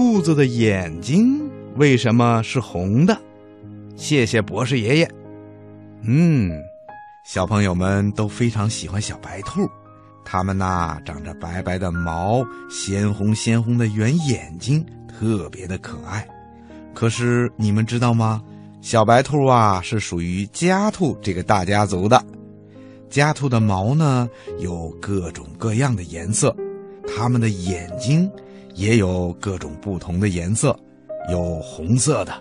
兔子的眼睛为什么是红的？谢谢博士爷爷。嗯，小朋友们都非常喜欢小白兔，它们呐长着白白的毛，鲜红鲜红的圆眼睛，特别的可爱。可是你们知道吗？小白兔啊是属于家兔这个大家族的。家兔的毛呢有各种各样的颜色，它们的眼睛也有各种不同的颜色，有红色的，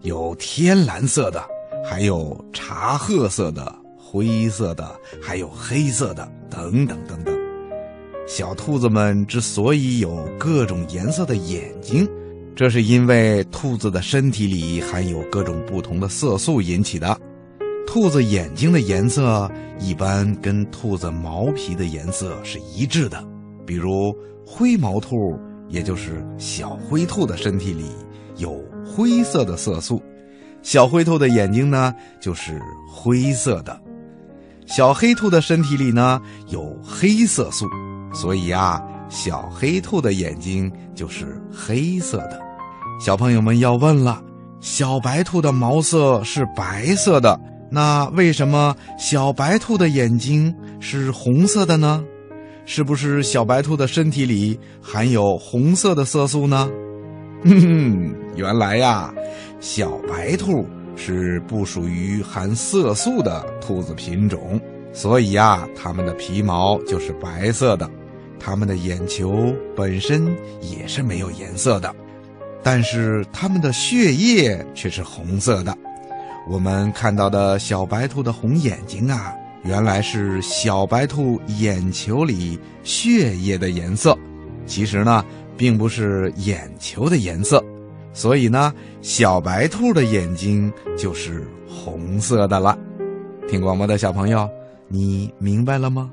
有天蓝色的，还有茶褐色的、灰色的，还有黑色的，等等等等。小兔子们之所以有各种颜色的眼睛，这是因为兔子的身体里含有各种不同的色素引起的。兔子眼睛的颜色一般跟兔子毛皮的颜色是一致的，比如灰毛兔，也就是小灰兔的身体里有灰色的色素，小灰兔的眼睛呢就是灰色的；小黑兔的身体里呢有黑色素，所以啊，小黑兔的眼睛就是黑色的。小朋友们要问了，小白兔的毛色是白色的。那为什么小白兔的眼睛是红色的呢？是不是小白兔的身体里含有红色的色素呢？哼哼，原来呀，小白兔是不属于含色素的兔子品种，所以呀，它们的皮毛就是白色的，它们的眼球本身也是没有颜色的，但是它们的血液却是红色的。我们看到的小白兔的红眼睛啊，原来是小白兔眼球里血液的颜色。其实呢，并不是眼球的颜色，所以呢，小白兔的眼睛就是红色的了。听广播的小朋友，你明白了吗？